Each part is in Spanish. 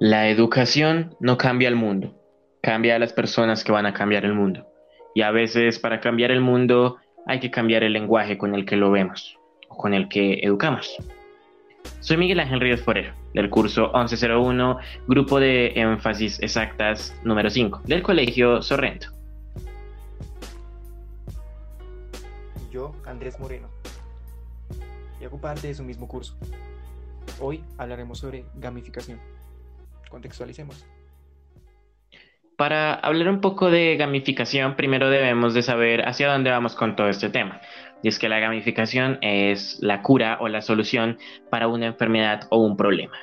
La educación no cambia el mundo, cambia a las personas que van a cambiar el mundo. Y a veces para cambiar el mundo hay que cambiar el lenguaje con el que lo vemos o con el que educamos. Soy Miguel Ángel Ríos Forero, del curso 1101, grupo de énfasis exactas número 5, del Colegio Sorrento. Yo, Andrés Moreno, y hago parte de su mismo curso. Hoy hablaremos sobre gamificación contextualicemos. Para hablar un poco de gamificación, primero debemos de saber hacia dónde vamos con todo este tema. Y es que la gamificación es la cura o la solución para una enfermedad o un problema.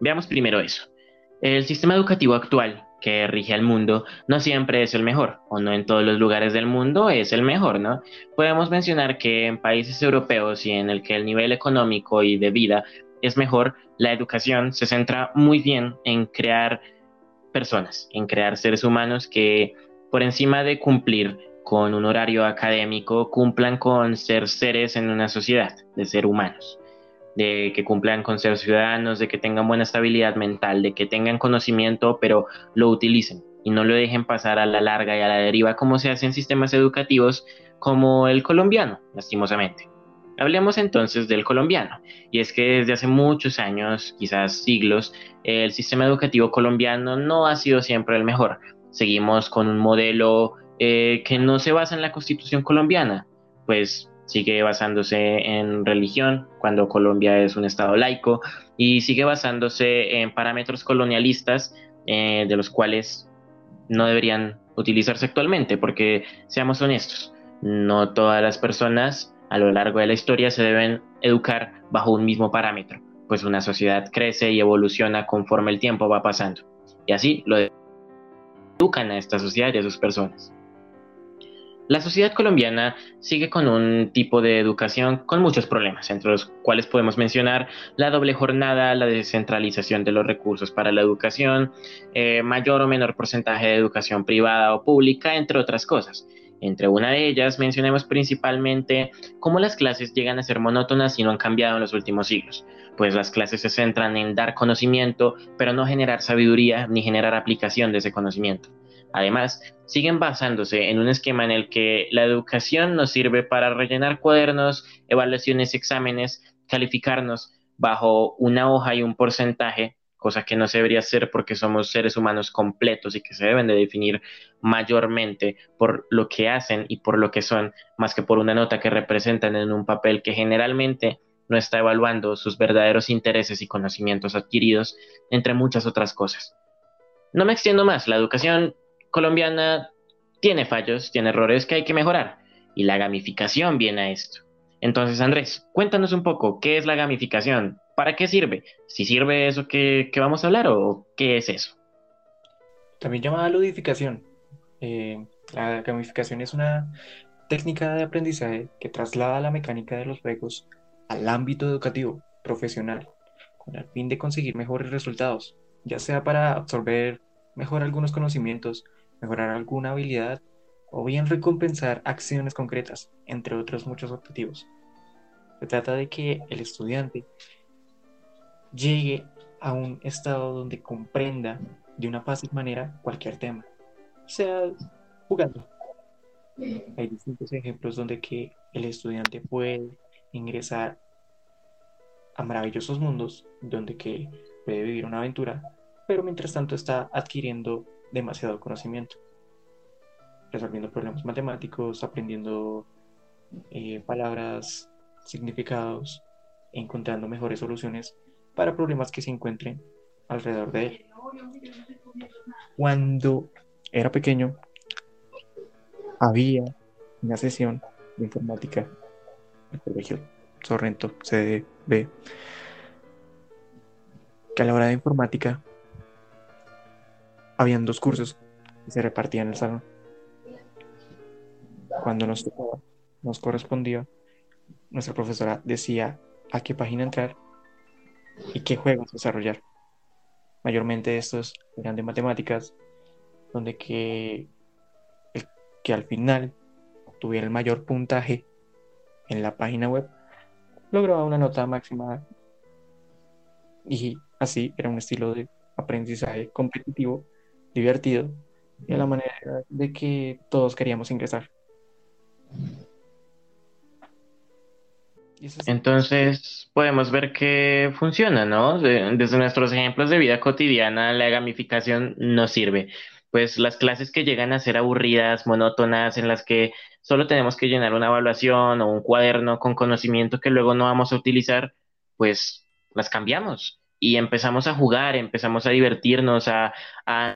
Veamos primero eso. El sistema educativo actual que rige al mundo no siempre es el mejor, o no en todos los lugares del mundo es el mejor, ¿no? Podemos mencionar que en países europeos y en el que el nivel económico y de vida es mejor, la educación se centra muy bien en crear personas, en crear seres humanos que por encima de cumplir con un horario académico, cumplan con ser seres en una sociedad, de ser humanos, de que cumplan con ser ciudadanos, de que tengan buena estabilidad mental, de que tengan conocimiento, pero lo utilicen y no lo dejen pasar a la larga y a la deriva como se hace en sistemas educativos como el colombiano, lastimosamente. Hablemos entonces del colombiano. Y es que desde hace muchos años, quizás siglos, el sistema educativo colombiano no ha sido siempre el mejor. Seguimos con un modelo eh, que no se basa en la constitución colombiana, pues sigue basándose en religión, cuando Colombia es un estado laico, y sigue basándose en parámetros colonialistas eh, de los cuales no deberían utilizarse actualmente, porque seamos honestos, no todas las personas a lo largo de la historia se deben educar bajo un mismo parámetro, pues una sociedad crece y evoluciona conforme el tiempo va pasando. Y así lo educan a esta sociedad y a sus personas. La sociedad colombiana sigue con un tipo de educación con muchos problemas, entre los cuales podemos mencionar la doble jornada, la descentralización de los recursos para la educación, eh, mayor o menor porcentaje de educación privada o pública, entre otras cosas. Entre una de ellas mencionemos principalmente cómo las clases llegan a ser monótonas y no han cambiado en los últimos siglos, pues las clases se centran en dar conocimiento, pero no generar sabiduría ni generar aplicación de ese conocimiento. Además, siguen basándose en un esquema en el que la educación nos sirve para rellenar cuadernos, evaluaciones, exámenes, calificarnos bajo una hoja y un porcentaje cosa que no se debería hacer porque somos seres humanos completos y que se deben de definir mayormente por lo que hacen y por lo que son, más que por una nota que representan en un papel que generalmente no está evaluando sus verdaderos intereses y conocimientos adquiridos, entre muchas otras cosas. No me extiendo más, la educación colombiana tiene fallos, tiene errores que hay que mejorar, y la gamificación viene a esto. Entonces, Andrés, cuéntanos un poco, ¿qué es la gamificación? ¿Para qué sirve? ¿Si sirve eso que, vamos a hablar o qué es eso? También llamada ludificación. Eh, la gamificación es una técnica de aprendizaje que traslada la mecánica de los juegos al ámbito educativo, profesional, con el fin de conseguir mejores resultados, ya sea para absorber mejor algunos conocimientos, mejorar alguna habilidad o bien recompensar acciones concretas, entre otros muchos objetivos. Se trata de que el estudiante llegue a un estado donde comprenda de una fácil manera cualquier tema, sea jugando. Hay distintos ejemplos donde que el estudiante puede ingresar a maravillosos mundos donde que puede vivir una aventura, pero mientras tanto está adquiriendo demasiado conocimiento, resolviendo problemas matemáticos, aprendiendo eh, palabras, significados, encontrando mejores soluciones para problemas que se encuentren alrededor de él. Cuando era pequeño, había una sesión de informática en el colegio Sorrento, CDB, que a la hora de informática habían dos cursos que se repartían en el salón. Cuando nos nos correspondía, nuestra profesora decía a qué página entrar y qué juegos desarrollar. Mayormente estos eran de matemáticas, donde que, que al final tuviera el mayor puntaje en la página web lograba una nota máxima y así era un estilo de aprendizaje competitivo, divertido, y a la manera de que todos queríamos ingresar. Entonces podemos ver que funciona, ¿no? Desde nuestros ejemplos de vida cotidiana, la gamificación nos sirve. Pues las clases que llegan a ser aburridas, monótonas, en las que solo tenemos que llenar una evaluación o un cuaderno con conocimiento que luego no vamos a utilizar, pues las cambiamos y empezamos a jugar, empezamos a divertirnos, a, a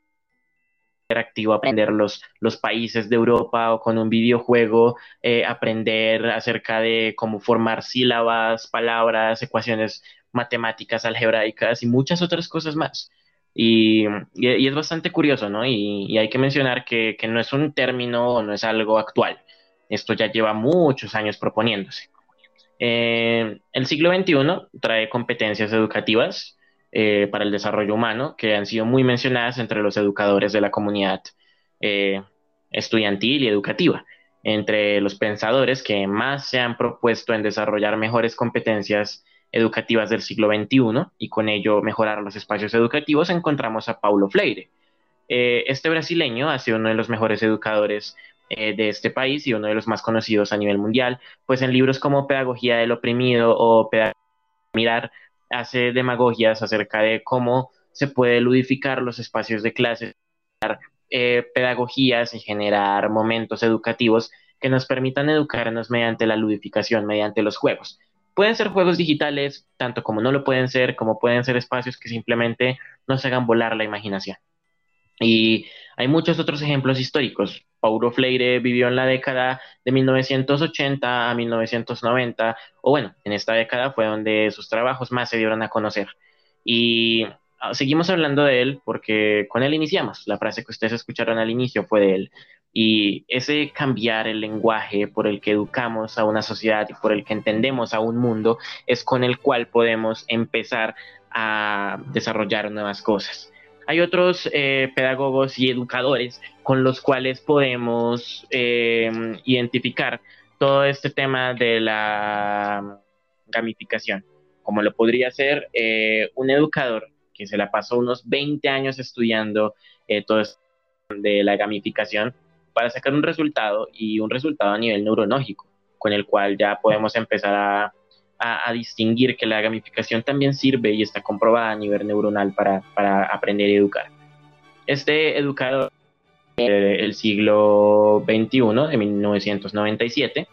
interactivo, aprender los, los países de Europa o con un videojuego, eh, aprender acerca de cómo formar sílabas, palabras, ecuaciones matemáticas, algebraicas y muchas otras cosas más. Y, y, es bastante curioso, ¿no? Y, y hay que mencionar que, que, no es un término o no es algo actual. Esto ya lleva muchos años proponiéndose. Eh, el siglo XXI trae competencias educativas eh, para el desarrollo humano que han sido muy mencionadas entre los educadores de la comunidad eh, estudiantil y educativa, entre los pensadores que más se han propuesto en desarrollar mejores competencias educativas del siglo XXI y con ello mejorar los espacios educativos, encontramos a Paulo Freire. Eh, este brasileño ha sido uno de los mejores educadores de este país y uno de los más conocidos a nivel mundial, pues en libros como Pedagogía del Oprimido o Mirar hace demagogias acerca de cómo se puede ludificar los espacios de clase, eh, pedagogías y generar momentos educativos que nos permitan educarnos mediante la ludificación, mediante los juegos. Pueden ser juegos digitales, tanto como no lo pueden ser, como pueden ser espacios que simplemente nos hagan volar la imaginación. Y hay muchos otros ejemplos históricos. Paulo Freire vivió en la década de 1980 a 1990, o bueno, en esta década fue donde sus trabajos más se dieron a conocer. Y ah, seguimos hablando de él porque con él iniciamos. La frase que ustedes escucharon al inicio fue de él. Y ese cambiar el lenguaje por el que educamos a una sociedad y por el que entendemos a un mundo es con el cual podemos empezar a desarrollar nuevas cosas. Hay otros eh, pedagogos y educadores con los cuales podemos eh, identificar todo este tema de la gamificación, como lo podría ser eh, un educador que se la pasó unos 20 años estudiando todo esto de la gamificación para sacar un resultado y un resultado a nivel neurológico, con el cual ya podemos empezar a a, distinguir que la gamificación también sirve y está comprobada a nivel neuronal para, aprender y educar. Este educador del siglo XXI, de 1997,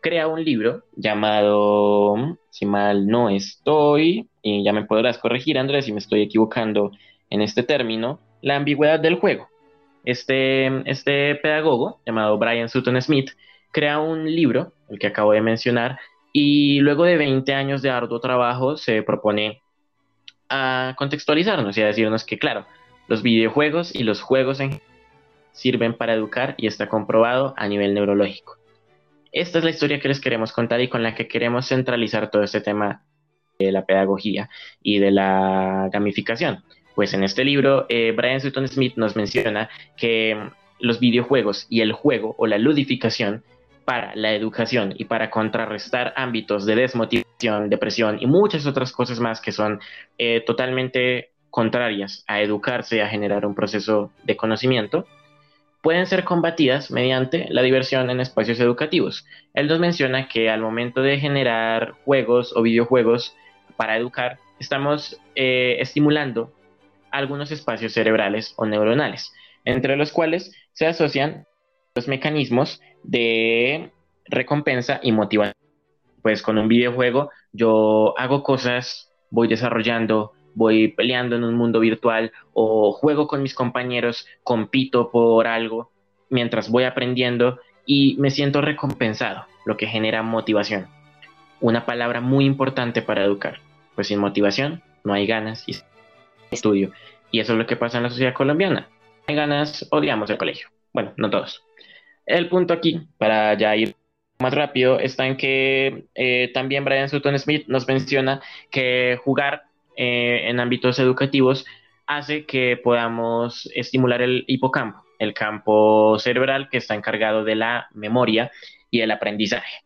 crea un libro llamado, si mal no estoy, y ya me podrás corregir, Andrés, si me estoy equivocando en este término, la ambigüedad del juego. Este, este pedagogo, llamado Brian Sutton Smith, crea un libro, el que acabo de mencionar, y luego de 20 años de arduo trabajo se propone a contextualizarnos y a decirnos que, claro, los videojuegos y los juegos en sirven para educar y está comprobado a nivel neurológico. Esta es la historia que les queremos contar y con la que queremos centralizar todo este tema de la pedagogía y de la gamificación. Pues en este libro, eh, Brian Sutton Smith nos menciona que los videojuegos y el juego o la ludificación para la educación y para contrarrestar ámbitos de desmotivación, depresión y muchas otras cosas más que son eh, totalmente contrarias a educarse y a generar un proceso de conocimiento, pueden ser combatidas mediante la diversión en espacios educativos. Él nos menciona que al momento de generar juegos o videojuegos para educar, estamos eh, estimulando algunos espacios cerebrales o neuronales, entre los cuales se asocian los mecanismos de recompensa y motivación. Pues con un videojuego yo hago cosas, voy desarrollando, voy peleando en un mundo virtual o juego con mis compañeros, compito por algo mientras voy aprendiendo y me siento recompensado, lo que genera motivación. Una palabra muy importante para educar, pues sin motivación no hay ganas y estudio. Y eso es lo que pasa en la sociedad colombiana. Hay ganas, odiamos el colegio. Bueno, no todos. El punto aquí, para ya ir más rápido, está en que eh, también Brian Sutton Smith nos menciona que jugar eh, en ámbitos educativos hace que podamos estimular el hipocampo, el campo cerebral que está encargado de la memoria y el aprendizaje,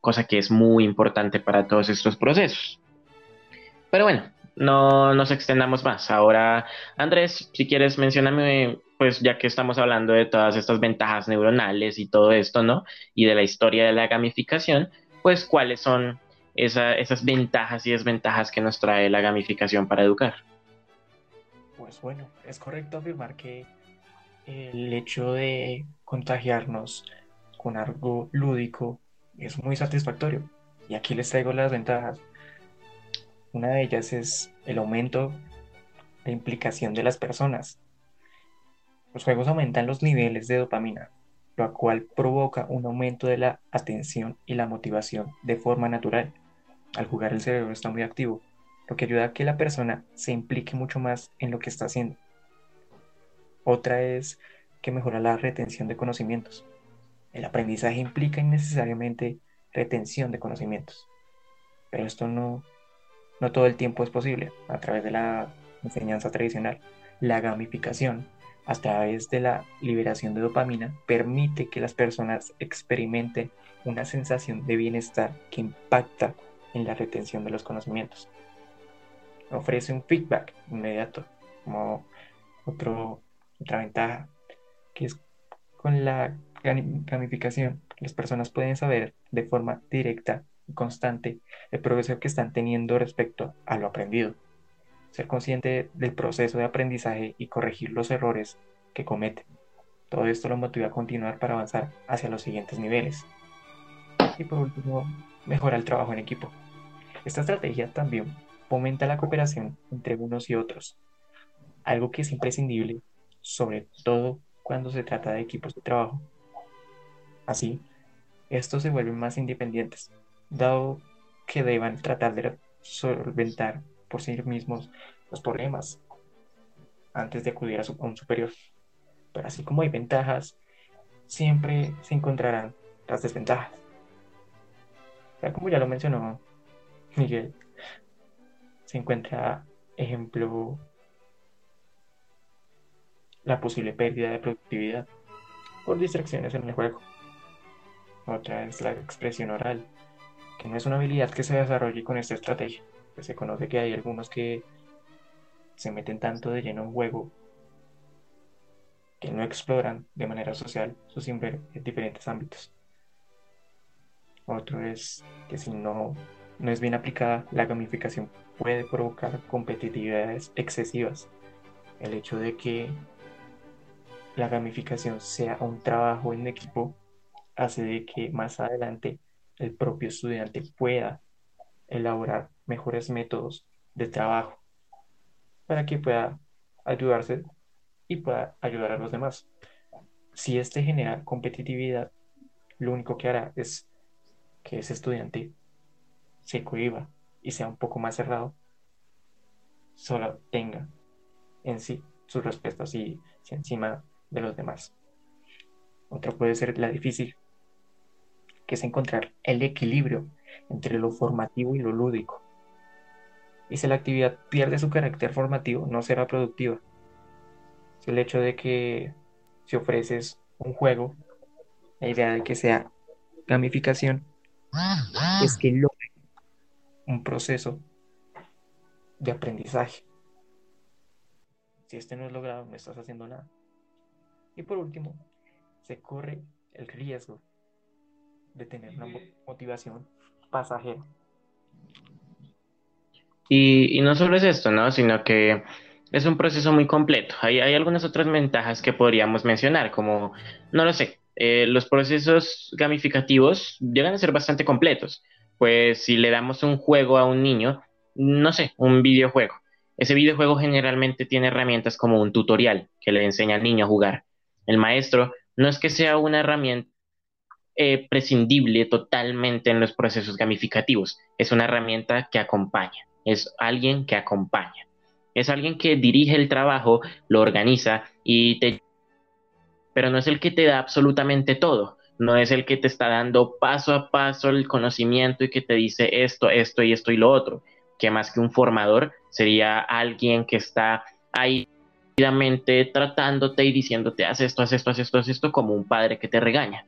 cosa que es muy importante para todos estos procesos. Pero bueno, no nos extendamos más. Ahora, Andrés, si quieres, mencioname, pues ya que estamos hablando de todas estas ventajas neuronales y todo esto, ¿no? Y de la historia de la gamificación, pues cuáles son esas ventajas y desventajas que nos trae la gamificación para educar. Pues bueno, es correcto afirmar que el hecho de contagiarnos con algo lúdico es muy satisfactorio. Y aquí les traigo las ventajas. Una de ellas es el aumento de implicación de las personas. Los juegos aumentan los niveles de dopamina, lo cual provoca un aumento de la atención y la motivación de forma natural. Al jugar el cerebro está muy activo, lo que ayuda a que la persona se implique mucho más en lo que está haciendo. Otra es que mejora la retención de conocimientos. El aprendizaje implica innecesariamente retención de conocimientos, pero esto no, no todo el tiempo es posible a través de la enseñanza tradicional. La gamificación, a través de la liberación de dopamina, permite que las personas experimenten una sensación de bienestar que impacta en la retención de los conocimientos. Ofrece un feedback inmediato, como otro, otra ventaja, que es con la gamificación, las personas pueden saber de forma directa y constante el progreso que están teniendo respecto a lo aprendido. Ser consciente del proceso de aprendizaje y corregir los errores que cometen. Todo esto lo motiva a continuar para avanzar hacia los siguientes niveles. Y por último, mejora el trabajo en equipo. Esta estrategia también fomenta la cooperación entre unos y otros, algo que es imprescindible, sobre todo cuando se trata de equipos de trabajo. Así, estos se vuelven más independientes, dado que deban tratar de solventar por sí mismos los problemas antes de acudir a, un superior. Pero así como hay ventajas, siempre se encontrarán las desventajas. Ya como ya lo mencionó Miguel, se encuentra, ejemplo, la posible pérdida de productividad por distracciones en el juego. Otra es la expresión oral, que no es una habilidad que se desarrolle con esta estrategia. Se conoce que hay algunos que se meten tanto de lleno en juego que no exploran de manera social sus diferentes ámbitos. Otro es que si no, no es bien aplicada, la gamificación puede provocar competitividades excesivas. El hecho de que la gamificación sea un trabajo en equipo hace de que más adelante el propio estudiante pueda elaborar mejores métodos de trabajo para que pueda ayudarse y pueda ayudar a los demás. Si este genera competitividad, lo único que hará es que ese estudiante se cohiba y sea un poco más cerrado, solo tenga en sí sus respetos y encima de los demás. Otro puede ser la difícil, que es encontrar el equilibrio entre lo formativo y lo lúdico. Y si la actividad pierde su carácter formativo, no será productiva. Es el hecho de que si ofreces un juego, la idea de que sea gamificación, es que logre un proceso de aprendizaje. Si este no es logrado, no estás haciendo nada. Y por último, se corre el riesgo de tener una motivación pasajera. Y, no solo es esto, ¿no? Sino que es un proceso muy completo. Hay, hay algunas otras ventajas que podríamos mencionar, como, no lo sé, eh, los procesos gamificativos llegan a ser bastante completos. Pues si le damos un juego a un niño, no sé, un videojuego. Ese videojuego generalmente tiene herramientas como un tutorial que le enseña al niño a jugar. El maestro no es que sea una herramienta eh, prescindible totalmente en los procesos gamificativos. Es una herramienta que acompaña, es alguien que acompaña. Es alguien que dirige el trabajo, lo organiza y te... Pero no es el que te da absolutamente todo. No es el que te está dando paso a paso el conocimiento y que te dice esto, esto y esto y lo otro. Que más que un formador sería alguien que está ahí tratándote y diciéndote haz esto, haz esto, haz esto, haz esto, como un padre que te regaña.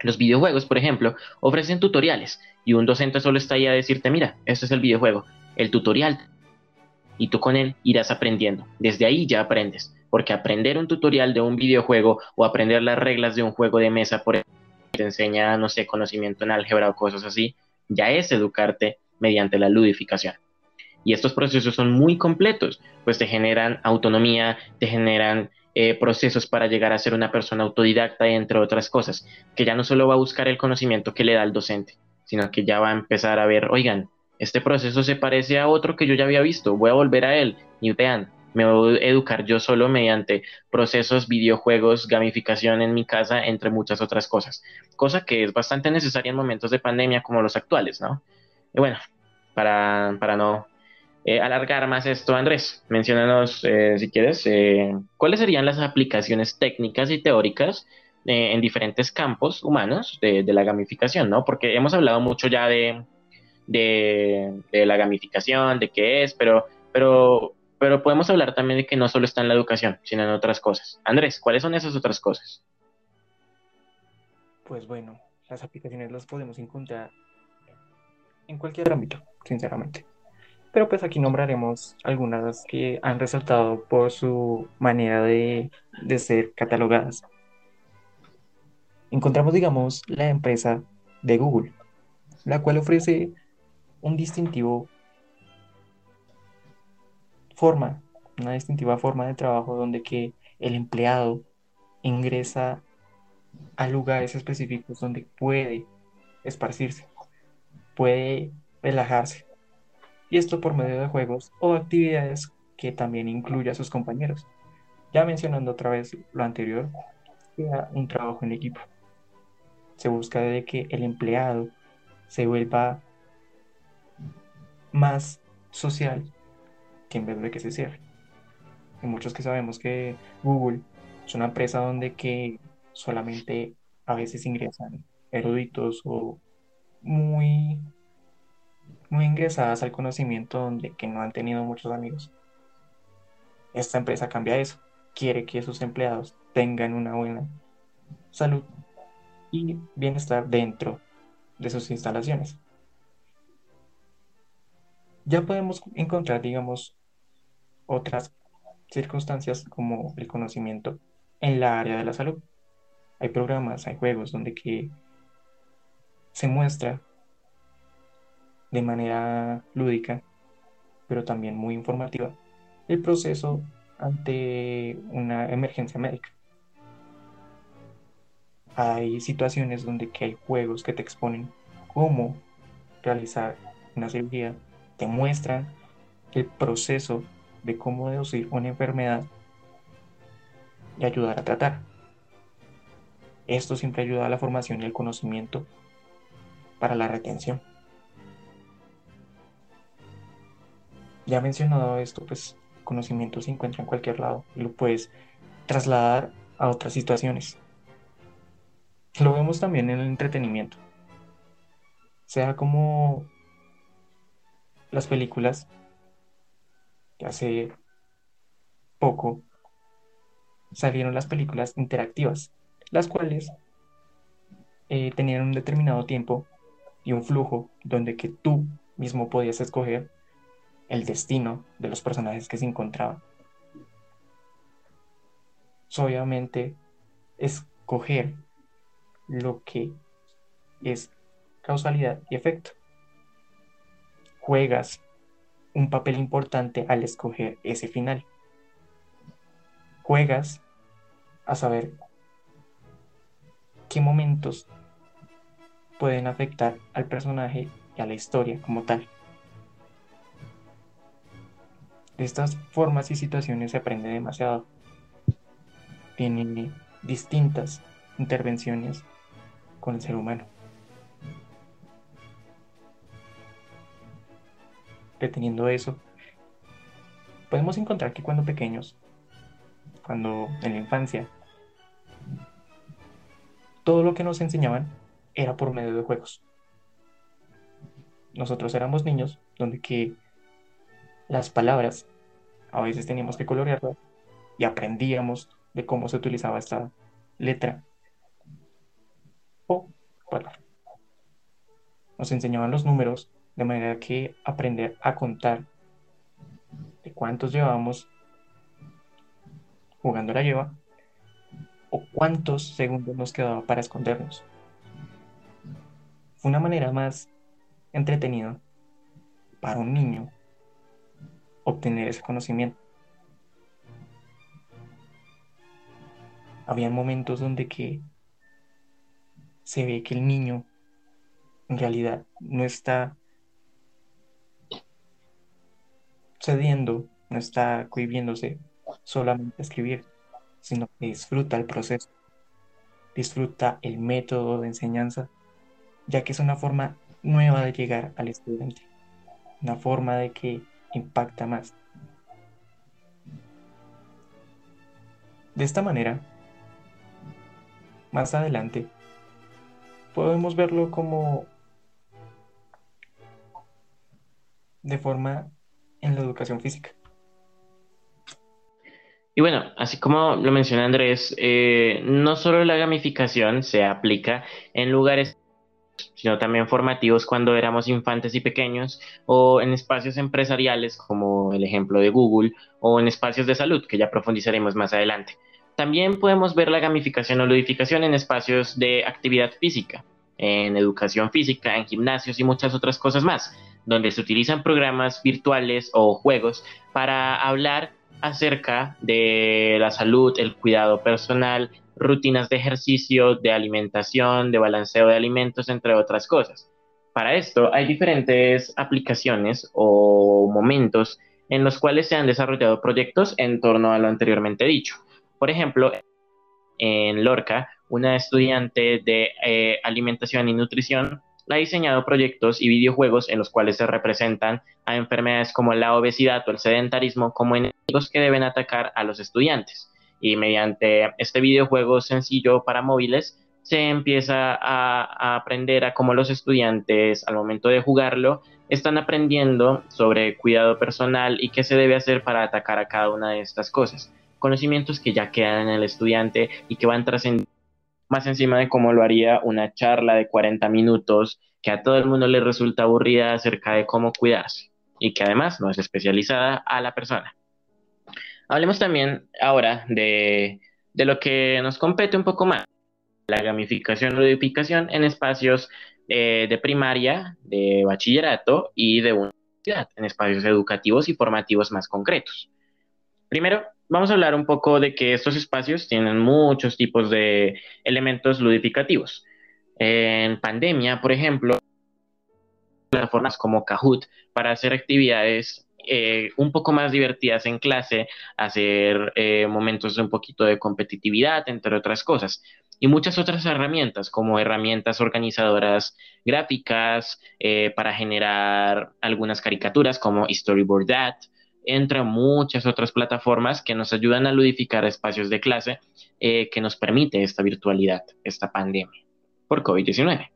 Los videojuegos, por ejemplo, ofrecen tutoriales y un docente solo está ahí a decirte, mira, este es el videojuego. El tutorial y tú con él irás aprendiendo. Desde ahí ya aprendes, porque aprender un tutorial de un videojuego o aprender las reglas de un juego de mesa, por ejemplo, te enseña, no sé, conocimiento en álgebra o cosas así, ya es educarte mediante la ludificación. Y estos procesos son muy completos, pues te generan autonomía, te generan eh, procesos para llegar a ser una persona autodidacta, entre otras cosas, que ya no solo va a buscar el conocimiento que le da el docente, sino que ya va a empezar a ver, oigan, este proceso se parece a otro que yo ya había visto, voy a volver a él y vean, me voy a educar yo solo mediante procesos, videojuegos, gamificación en mi casa, entre muchas otras cosas, cosa que es bastante necesaria en momentos de pandemia como los actuales, ¿no? Y bueno, para, para no eh, alargar más esto, Andrés, menciónanos, eh, si quieres, eh, cuáles serían las aplicaciones técnicas y teóricas en diferentes campos humanos de, la gamificación, ¿no? Porque hemos hablado mucho ya de, de, la gamificación, de qué es, pero, pero, pero podemos hablar también de que no solo está en la educación, sino en otras cosas. Andrés, ¿cuáles son esas otras cosas? Pues bueno, las aplicaciones las podemos encontrar en cualquier ámbito, sinceramente. Pero pues aquí nombraremos algunas que han resaltado por su manera de, de ser catalogadas. Encontramos, digamos, la empresa de Google, la cual ofrece un distintivo forma, una distintiva forma de trabajo donde que el empleado ingresa a lugares específicos donde puede esparcirse, puede relajarse, y esto por medio de juegos o actividades que también incluye a sus compañeros. Ya mencionando otra vez lo anterior, sea un trabajo en equipo. Se busca de que el empleado se vuelva más social que en vez de que se cierre. Hay muchos que sabemos que Google es una empresa donde que solamente a veces ingresan eruditos o muy muy ingresadas al conocimiento donde que no han tenido muchos amigos. Esta empresa cambia eso, quiere que sus empleados tengan una buena salud y bienestar dentro de sus instalaciones. Ya podemos encontrar, digamos, otras circunstancias como el conocimiento en la área de la salud. Hay programas, hay juegos donde que se muestra de manera lúdica, pero también muy informativa, el proceso ante una emergencia médica. Hay situaciones donde que hay juegos que te exponen cómo realizar una cirugía, te muestran el proceso de cómo deducir una enfermedad y ayudar a tratar. Esto siempre ayuda a la formación y el conocimiento para la retención. Ya mencionado esto, pues conocimiento se encuentra en cualquier lado y lo puedes trasladar a otras situaciones. Lo vemos también en el entretenimiento. Sea como las películas que hace poco salieron las películas interactivas, las cuales eh, tenían un determinado tiempo y un flujo donde que tú mismo podías escoger el destino de los personajes que se encontraban. Obviamente, escoger lo que es causalidad y efecto. Juegas un papel importante al escoger ese final. Juegas a saber qué momentos pueden afectar al personaje y a la historia como tal. De estas formas y situaciones se aprende demasiado. Tienen distintas intervenciones con el ser humano. Reteniendo eso, podemos encontrar que cuando pequeños, cuando en la infancia, todo lo que nos enseñaban era por medio de juegos. Nosotros éramos niños donde que las palabras, a veces teníamos que colorearlas y aprendíamos de cómo se utilizaba esta letra o palabra. Nos enseñaban los números de manera que aprender a contar de cuántos llevamos jugando la lleva o cuántos segundos nos quedaba para escondernos. Fue una manera más entretenida para un niño obtener ese conocimiento. Había momentos donde que se ve que el niño en realidad no está cediendo, no está cohibiéndose solamente escribir, sino que disfruta el proceso, disfruta el método de enseñanza, ya que es una forma nueva de llegar al estudiante, una forma de que impacta más. De esta manera, más adelante, podemos verlo como de forma en la educación física. Y bueno, así como lo menciona Andrés, eh, no solo la gamificación se aplica en lugares, sino también formativos cuando éramos infantes y pequeños, o en espacios empresariales como el ejemplo de Google, o en espacios de salud, que ya profundizaremos más adelante. También podemos ver la gamificación o ludificación en espacios de actividad física, en educación física, en gimnasios y muchas otras cosas más, donde se utilizan programas virtuales o juegos para hablar acerca de la salud, el cuidado personal, rutinas de ejercicio, de alimentación, de balanceo de alimentos, entre otras cosas. Para esto hay diferentes aplicaciones o momentos en los cuales se han desarrollado proyectos en torno a lo anteriormente dicho. Por ejemplo, en Lorca, una estudiante de eh, alimentación y nutrición ha diseñado proyectos y videojuegos en los cuales se representan a enfermedades como la obesidad o el sedentarismo como enemigos que deben atacar a los estudiantes. Y mediante este videojuego sencillo para móviles, se empieza a, aprender a cómo los estudiantes al momento de jugarlo están aprendiendo sobre cuidado personal y qué se debe hacer para atacar a cada una de estas cosas. Conocimientos que ya quedan en el estudiante y que van trascendiendo más encima de cómo lo haría una charla de 40 minutos que a todo el mundo le resulta aburrida acerca de cómo cuidarse y que además no es especializada a la persona. Hablemos también ahora de, lo que nos compete un poco más, la gamificación o ludificación en espacios eh, de primaria, de bachillerato y de universidad, en espacios educativos y formativos más concretos. Primero, vamos a hablar un poco de que estos espacios tienen muchos tipos de elementos ludificativos. En pandemia, por ejemplo, plataformas como Kahoot para hacer actividades eh, un poco más divertidas en clase, hacer eh, momentos de un poquito de competitividad, entre otras cosas. Y muchas otras herramientas, como herramientas organizadoras gráficas eh, para generar algunas caricaturas, como Storyboard That, entre muchas otras plataformas que nos ayudan a ludificar espacios de clase eh, que nos permite esta virtualidad, esta pandemia por COVID-19.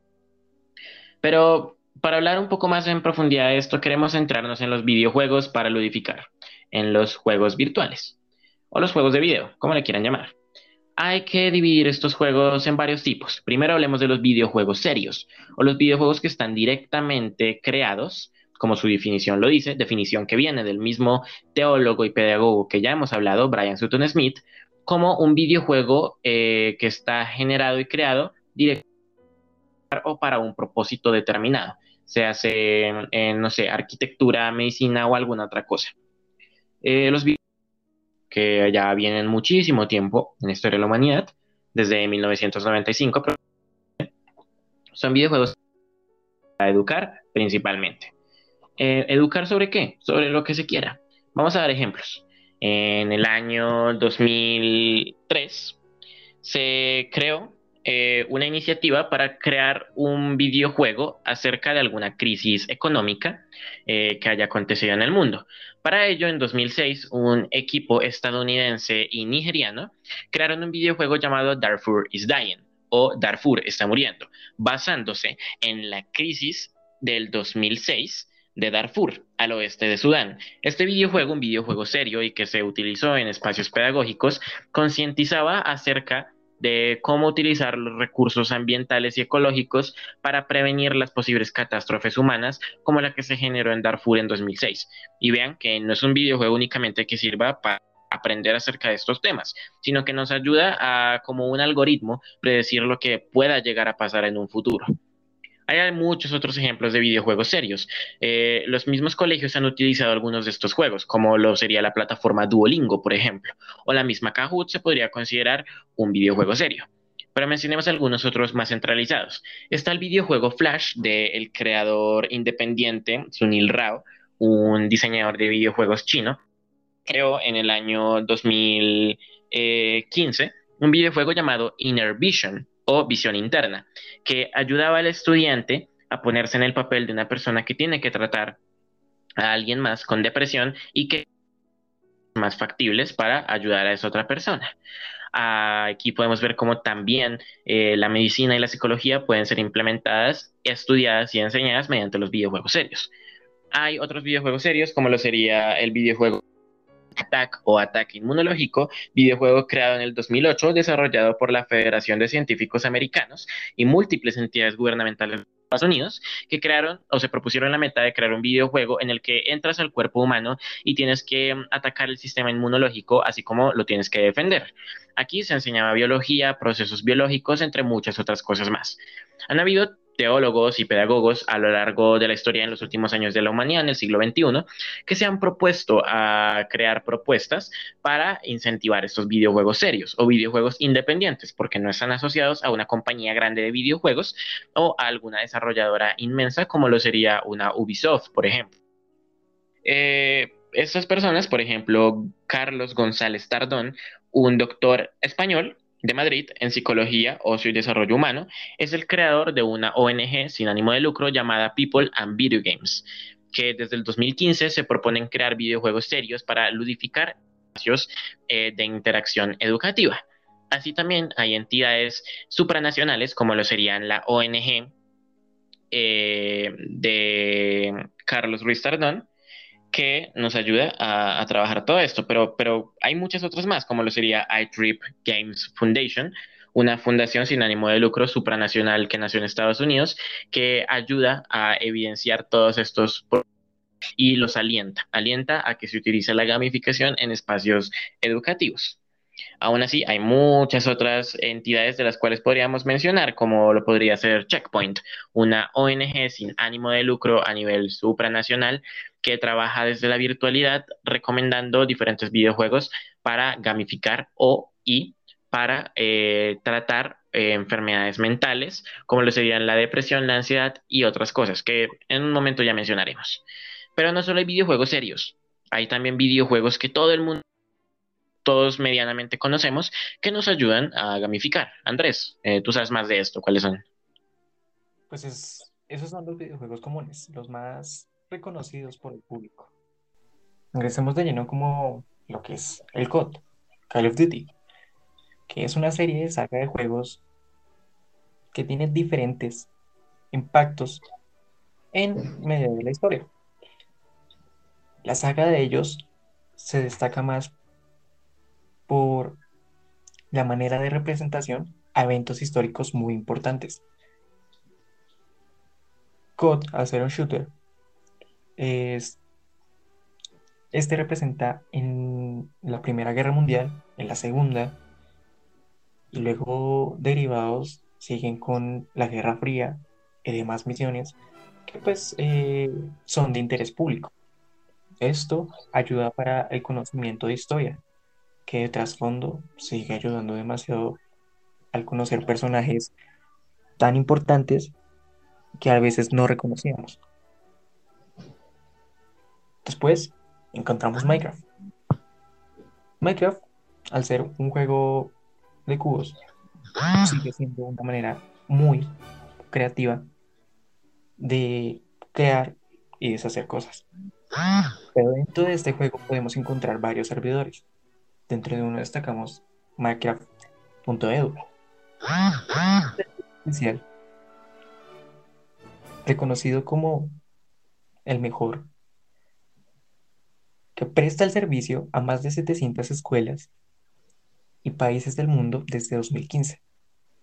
Pero para hablar un poco más en profundidad de esto, queremos centrarnos en los videojuegos para ludificar, en los juegos virtuales o los juegos de video, como le quieran llamar. Hay que dividir estos juegos en varios tipos. Primero hablemos de los videojuegos serios o los videojuegos que están directamente creados como su definición lo dice, definición que viene del mismo teólogo y pedagogo que ya hemos hablado, Brian Sutton Smith, como un videojuego eh, que está generado y creado directamente o para un propósito determinado, se hace no sé, arquitectura, medicina o alguna otra cosa. Eh, los videojuegos que ya vienen muchísimo tiempo en la historia de la humanidad, desde 1995, son videojuegos para educar principalmente. Eh, ¿Educar sobre qué? Sobre lo que se quiera. Vamos a dar ejemplos. En el año 2003 se creó eh, una iniciativa para crear un videojuego acerca de alguna crisis económica eh, que haya acontecido en el mundo. Para ello, en 2006, un equipo estadounidense y nigeriano crearon un videojuego llamado Darfur is Dying o Darfur está muriendo, basándose en la crisis del 2006 de Darfur, al oeste de Sudán. Este videojuego, un videojuego serio y que se utilizó en espacios pedagógicos, concientizaba acerca de cómo utilizar los recursos ambientales y ecológicos para prevenir las posibles catástrofes humanas como la que se generó en Darfur en 2006. Y vean que no es un videojuego únicamente que sirva para aprender acerca de estos temas, sino que nos ayuda a, como un algoritmo, predecir lo que pueda llegar a pasar en un futuro. Hay muchos otros ejemplos de videojuegos serios. Eh, los mismos colegios han utilizado algunos de estos juegos, como lo sería la plataforma Duolingo, por ejemplo, o la misma Kahoot se podría considerar un videojuego serio. Pero mencionemos algunos otros más centralizados. Está el videojuego Flash del creador independiente Sunil Rao, un diseñador de videojuegos chino. Creó en el año 2015 un videojuego llamado Inner Vision, o visión interna, que ayudaba al estudiante a ponerse en el papel de una persona que tiene que tratar a alguien más con depresión y que más factibles para ayudar a esa otra persona. Aquí podemos ver cómo también eh, la medicina y la psicología pueden ser implementadas, estudiadas y enseñadas mediante los videojuegos serios. Hay otros videojuegos serios, como lo sería el videojuego Attack o Ataque Inmunológico, videojuego creado en el 2008, desarrollado por la Federación de Científicos Americanos y múltiples entidades gubernamentales de Estados Unidos, que crearon o se propusieron la meta de crear un videojuego en el que entras al cuerpo humano y tienes que mm, atacar el sistema inmunológico, así como lo tienes que defender. Aquí se enseñaba biología, procesos biológicos, entre muchas otras cosas más. Han habido teólogos y pedagogos a lo largo de la historia en los últimos años de la humanidad, en el siglo XXI, que se han propuesto a crear propuestas para incentivar estos videojuegos serios o videojuegos independientes, porque no están asociados a una compañía grande de videojuegos o a alguna desarrolladora inmensa como lo sería una Ubisoft, por ejemplo. Eh, estas personas, por ejemplo, Carlos González Tardón, un doctor español de Madrid en Psicología, Ocio y Desarrollo Humano, es el creador de una ONG sin ánimo de lucro llamada People and Video Games, que desde el 2015 se proponen crear videojuegos serios para ludificar espacios eh, de interacción educativa. Así también hay entidades supranacionales como lo serían la ONG eh, de Carlos Ruiz Tardón, que nos ayuda a, trabajar todo esto, pero, pero hay muchas otras más, como lo sería iTrip Games Foundation, una fundación sin ánimo de lucro supranacional que nació en Estados Unidos, que ayuda a evidenciar todos estos y los alienta, alienta a que se utilice la gamificación en espacios educativos. Aún así, hay muchas otras entidades de las cuales podríamos mencionar, como lo podría ser Checkpoint, una ONG sin ánimo de lucro a nivel supranacional que trabaja desde la virtualidad recomendando diferentes videojuegos para gamificar o y para eh, tratar eh, enfermedades mentales, como lo serían la depresión, la ansiedad y otras cosas que en un momento ya mencionaremos. Pero no solo hay videojuegos serios, hay también videojuegos que todo el mundo todos medianamente conocemos que nos ayudan a gamificar. Andrés, eh, tú sabes más de esto, ¿cuáles son? Pues es, esos son los videojuegos comunes, los más reconocidos por el público. Ingresemos de lleno como lo que es el COD, Call of Duty, que es una serie de saga de juegos que tiene diferentes impactos en medio de la historia. La saga de ellos se destaca más por la manera de representación a eventos históricos muy importantes. COD, al ser un shooter, es, este representa en la Primera Guerra Mundial, en la Segunda, y luego derivados siguen con la Guerra Fría y demás misiones que pues eh, son de interés público. Esto ayuda para el conocimiento de historia, que de trasfondo sigue ayudando demasiado al conocer personajes tan importantes que a veces no reconocíamos. Después encontramos Minecraft. Minecraft, al ser un juego de cubos, sigue siendo una manera muy creativa de crear y deshacer cosas. Pero dentro de este juego podemos encontrar varios servidores. Dentro de uno destacamos Minecraft.edu. Reconocido como el mejor que presta el servicio a más de 700 escuelas y países del mundo desde 2015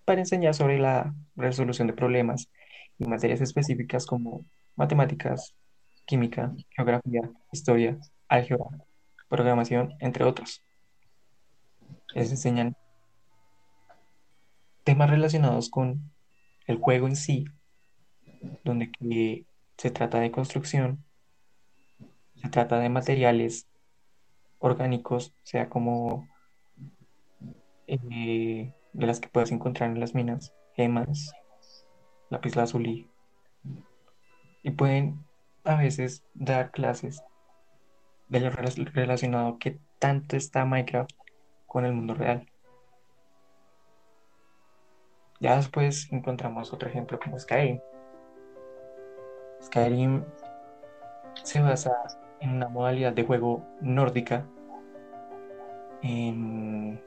para enseñar sobre la resolución de problemas y materias específicas como matemáticas, química, geografía, historia, álgebra, programación, entre otros. Les enseñan temas relacionados con el juego en sí, donde se trata de construcción, se trata de materiales orgánicos, sea como eh, de las que puedes encontrar en las minas, gemas, lápiz lazuli, y pueden a veces dar clases de lo relacionado que tanto está Minecraft con el mundo real. Ya después encontramos otro ejemplo como Skyrim. Skyrim se basa en una modalidad de juego nórdica en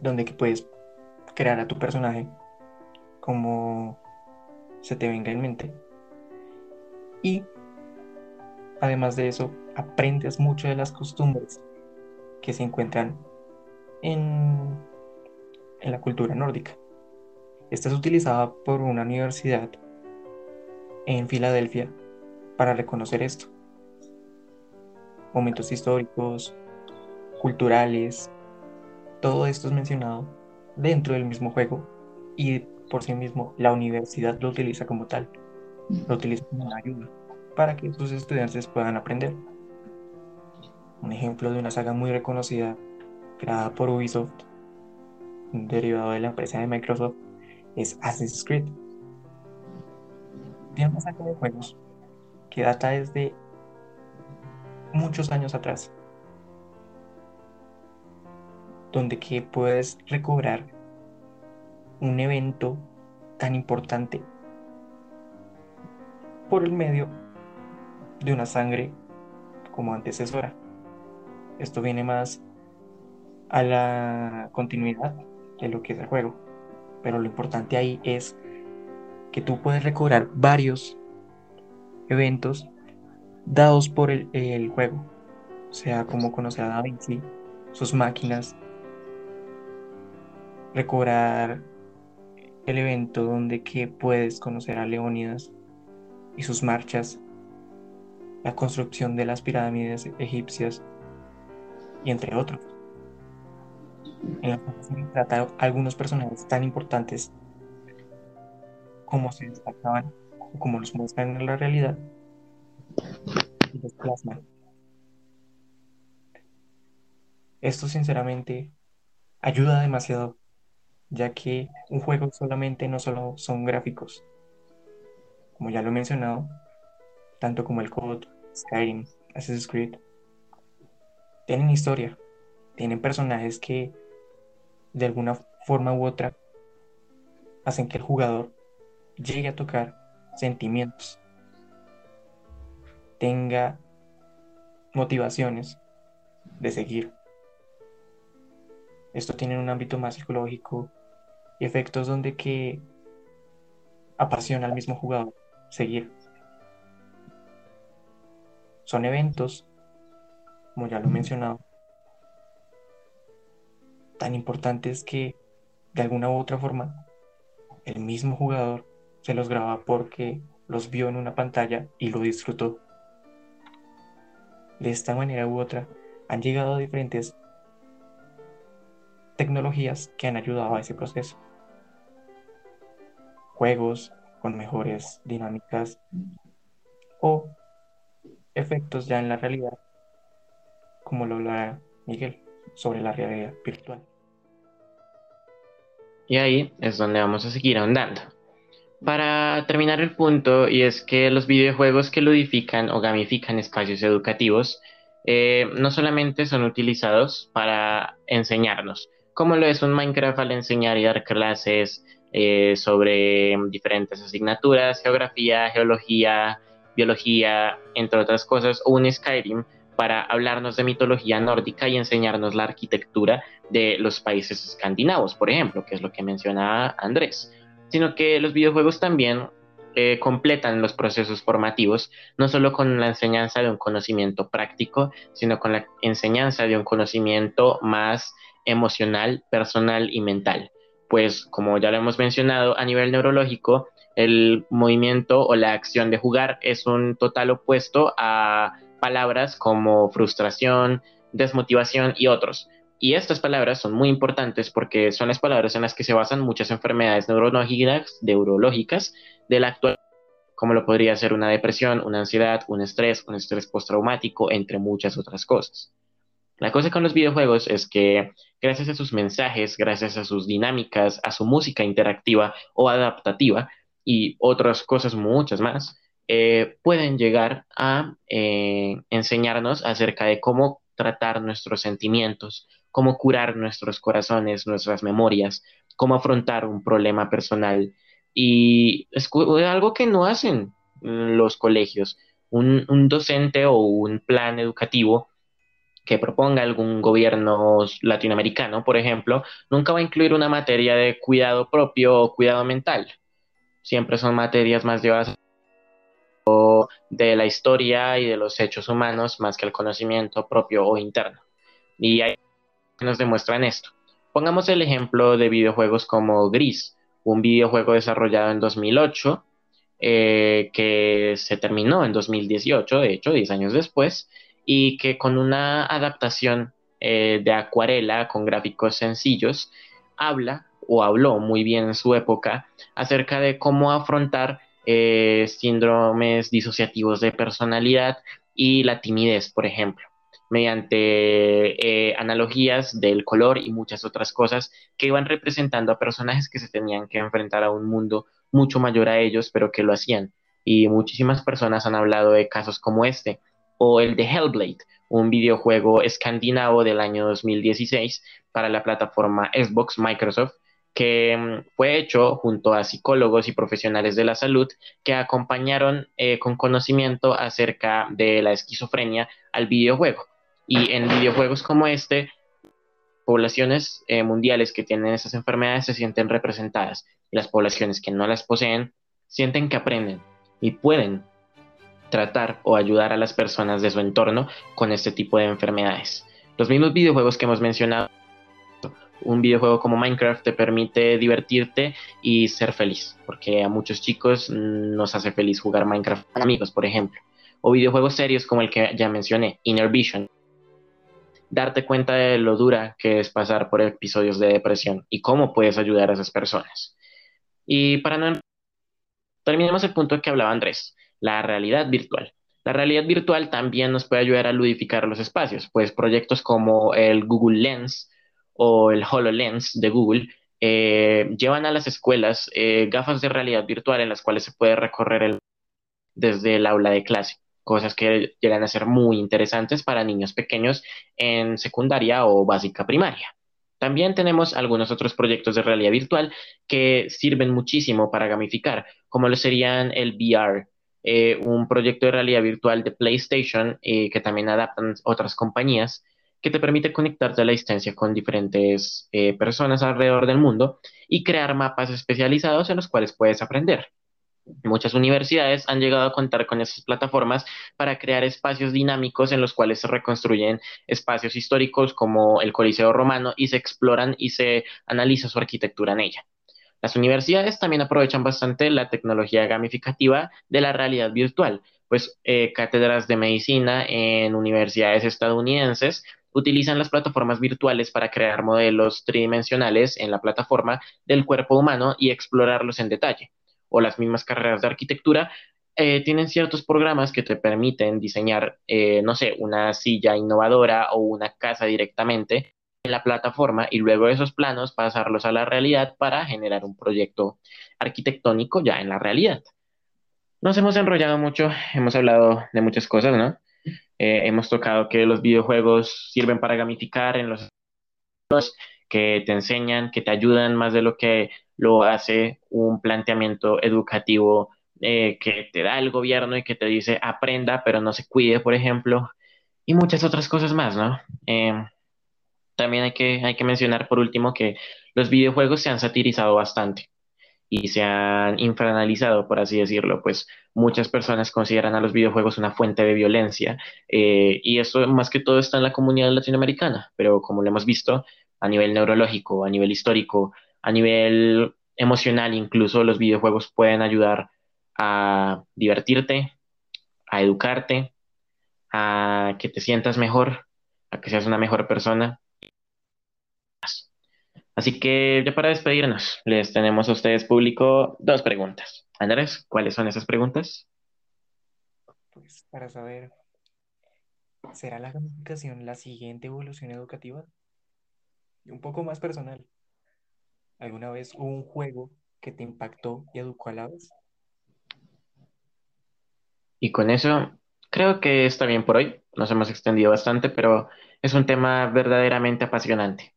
donde puedes crear a tu personaje como se te venga en mente. Y además de eso, aprendes mucho de las costumbres que se encuentran en, la cultura nórdica. Esta es utilizada por una universidad en Filadelfia para reconocer esto. Momentos históricos, culturales, todo esto es mencionado dentro del mismo juego y por sí mismo la universidad lo utiliza como tal, lo utiliza como ayuda para que sus estudiantes puedan aprender. Un ejemplo de una saga muy reconocida creada por Ubisoft, derivado de la empresa de Microsoft, es Assassin's Creed. Tiene una saga de juegos que data desde muchos años atrás, donde que puedes recobrar un evento tan importante por el medio de una sangre como antecesora. Esto viene más a la continuidad de lo que es el juego. Pero lo importante ahí es que tú puedes recobrar varios eventos dados por el, juego. O sea, como conocer a Da Vinci, sus máquinas, recobrar el evento donde que puedes conocer a Leónidas y sus marchas, la construcción de las pirámides egipcias y entre otros. En la se trata algunos personajes tan importantes como se destacaban o como los muestran en la realidad y los plasman. Esto sinceramente ayuda demasiado ya que un juego solamente no solo son gráficos, como ya lo he mencionado, tanto como el Code, Skyrim, Assassin's Creed, tienen historia, tienen personajes que de alguna forma u otra hacen que el jugador llegue a tocar sentimientos, tenga motivaciones de seguir. Esto tiene un ámbito más psicológico y efectos donde que apasiona al mismo jugador seguir. Son eventos, como ya lo he mencionado, tan importantes que de alguna u otra forma el mismo jugador se los graba porque los vio en una pantalla y lo disfrutó. De esta manera u otra han llegado diferentes tecnologías que han ayudado a ese proceso. Juegos con mejores dinámicas o efectos ya en la realidad, como lo habla Miguel sobre la realidad virtual. Y ahí es donde vamos a seguir ahondando. Para terminar el punto, y es que los videojuegos que ludifican o gamifican espacios educativos eh, no solamente son utilizados para enseñarnos, como lo es un Minecraft al enseñar y dar clases eh, sobre diferentes asignaturas, geografía, geología, biología, entre otras cosas, o un Skyrim para hablarnos de mitología nórdica y enseñarnos la arquitectura de los países escandinavos, por ejemplo, que es lo que mencionaba Andrés, sino que los videojuegos también eh, completan los procesos formativos, no solo con la enseñanza de un conocimiento práctico, sino con la enseñanza de un conocimiento más emocional, personal y mental. Pues como ya lo hemos mencionado, a nivel neurológico, el movimiento o la acción de jugar es un total opuesto a palabras como frustración, desmotivación y otros. Y estas palabras son muy importantes porque son las palabras en las que se basan muchas enfermedades neurológicas, neurológicas de la actualidad, como lo podría ser una depresión, una ansiedad, un estrés, un estrés postraumático, entre muchas otras cosas. La cosa con los videojuegos es que gracias a sus mensajes, gracias a sus dinámicas, a su música interactiva o adaptativa y otras cosas muchas más, eh, pueden llegar a eh, enseñarnos acerca de cómo tratar nuestros sentimientos, cómo curar nuestros corazones, nuestras memorias, cómo afrontar un problema personal. Y es algo que no hacen los colegios. Un, docente o un plan educativo que proponga algún gobierno latinoamericano, por ejemplo, nunca va a incluir una materia de cuidado propio o cuidado mental. Siempre son materias más llevadas de la historia y de los hechos humanos más que el conocimiento propio o interno. Y hay nos demuestran esto. Pongamos el ejemplo de videojuegos como Gris, un videojuego desarrollado en 2008 eh, que se terminó en 2018, de hecho, 10 años después, y que con una adaptación eh, de acuarela con gráficos sencillos, habla o habló muy bien en su época acerca de cómo afrontar eh, síndromes disociativos de personalidad y la timidez, por ejemplo mediante eh, analogías del color y muchas otras cosas que iban representando a personajes que se tenían que enfrentar a un mundo mucho mayor a ellos, pero que lo hacían. Y muchísimas personas han hablado de casos como este, o el de Hellblade, un videojuego escandinavo del año 2016 para la plataforma Xbox Microsoft, que mm, fue hecho junto a psicólogos y profesionales de la salud que acompañaron eh, con conocimiento acerca de la esquizofrenia al videojuego. Y en videojuegos como este, poblaciones eh, mundiales que tienen esas enfermedades se sienten representadas las poblaciones que no las poseen sienten que aprenden y pueden tratar o ayudar a las personas de su entorno con este tipo de enfermedades. Los mismos videojuegos que hemos mencionado, un videojuego como Minecraft te permite divertirte y ser feliz, porque a muchos chicos nos hace feliz jugar Minecraft con amigos, por ejemplo. O videojuegos serios como el que ya mencioné, Inner Vision, darte cuenta de lo dura que es pasar por episodios de depresión y cómo puedes ayudar a esas personas. Y para no terminemos el punto que hablaba Andrés, la realidad virtual. La realidad virtual también nos puede ayudar a ludificar los espacios, pues proyectos como el Google Lens o el HoloLens de Google eh, llevan a las escuelas eh, gafas de realidad virtual en las cuales se puede recorrer el, desde el aula de clase cosas que llegan a ser muy interesantes para niños pequeños en secundaria o básica primaria. También tenemos algunos otros proyectos de realidad virtual que sirven muchísimo para gamificar, como lo serían el VR, eh, un proyecto de realidad virtual de PlayStation que también adaptan otras compañías, que te permite conectarte a la distancia con diferentes eh, personas alrededor del mundo y crear mapas especializados en los cuales puedes aprender. Muchas universidades han llegado a contar con esas plataformas para crear espacios dinámicos en los cuales se reconstruyen espacios históricos como el Coliseo Romano y se exploran y se analiza su arquitectura en ella. Las universidades también aprovechan bastante la tecnología gamificativa de la realidad virtual, pues eh, cátedras de medicina en universidades estadounidenses utilizan las plataformas virtuales para crear modelos tridimensionales en la plataforma del cuerpo humano y explorarlos en detalle o las mismas carreras de arquitectura, eh, tienen ciertos programas que te permiten diseñar, eh, no sé, una silla innovadora o una casa directamente en la plataforma y luego esos planos pasarlos a la realidad para generar un proyecto arquitectónico ya en la realidad. Nos hemos enrollado mucho, hemos hablado de muchas cosas, ¿no? Eh, hemos tocado que los videojuegos sirven para gamificar en los que te enseñan, que te ayudan más de lo que lo hace un planteamiento educativo eh, que te da el gobierno y que te dice aprenda, pero no se cuide, por ejemplo, y muchas otras cosas más, ¿no? Em, también hay que, hay que mencionar por último que los videojuegos se han satirizado bastante y se han infernalizado, por así decirlo, pues muchas personas consideran a los videojuegos una fuente de violencia eh, y eso más que todo está en la comunidad latinoamericana, pero como lo hemos visto, a nivel neurológico, a nivel histórico, a nivel emocional, incluso los videojuegos pueden ayudar a divertirte, a educarte, a que te sientas mejor, a que seas una mejor persona. Así que ya para despedirnos, les tenemos a ustedes público dos preguntas. Andrés, ¿cuáles son esas preguntas? Pues para saber, ¿será la gamificación la siguiente evolución educativa? Y un poco más personal. ¿Alguna vez hubo un juego que te impactó y educó a la vez? Y con eso, creo que está bien por hoy. Nos hemos extendido bastante, pero es un tema verdaderamente apasionante.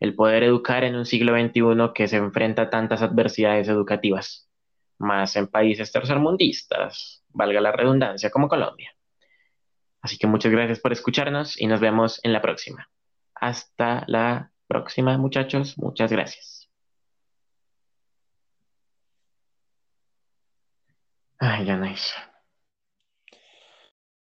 El poder educar en un siglo XXI que se enfrenta a tantas adversidades educativas, más en países tercermundistas, valga la redundancia, como Colombia. Así que muchas gracias por escucharnos y nos vemos en la próxima. Hasta la próxima, muchachos. Muchas gracias. Ay, ya nice.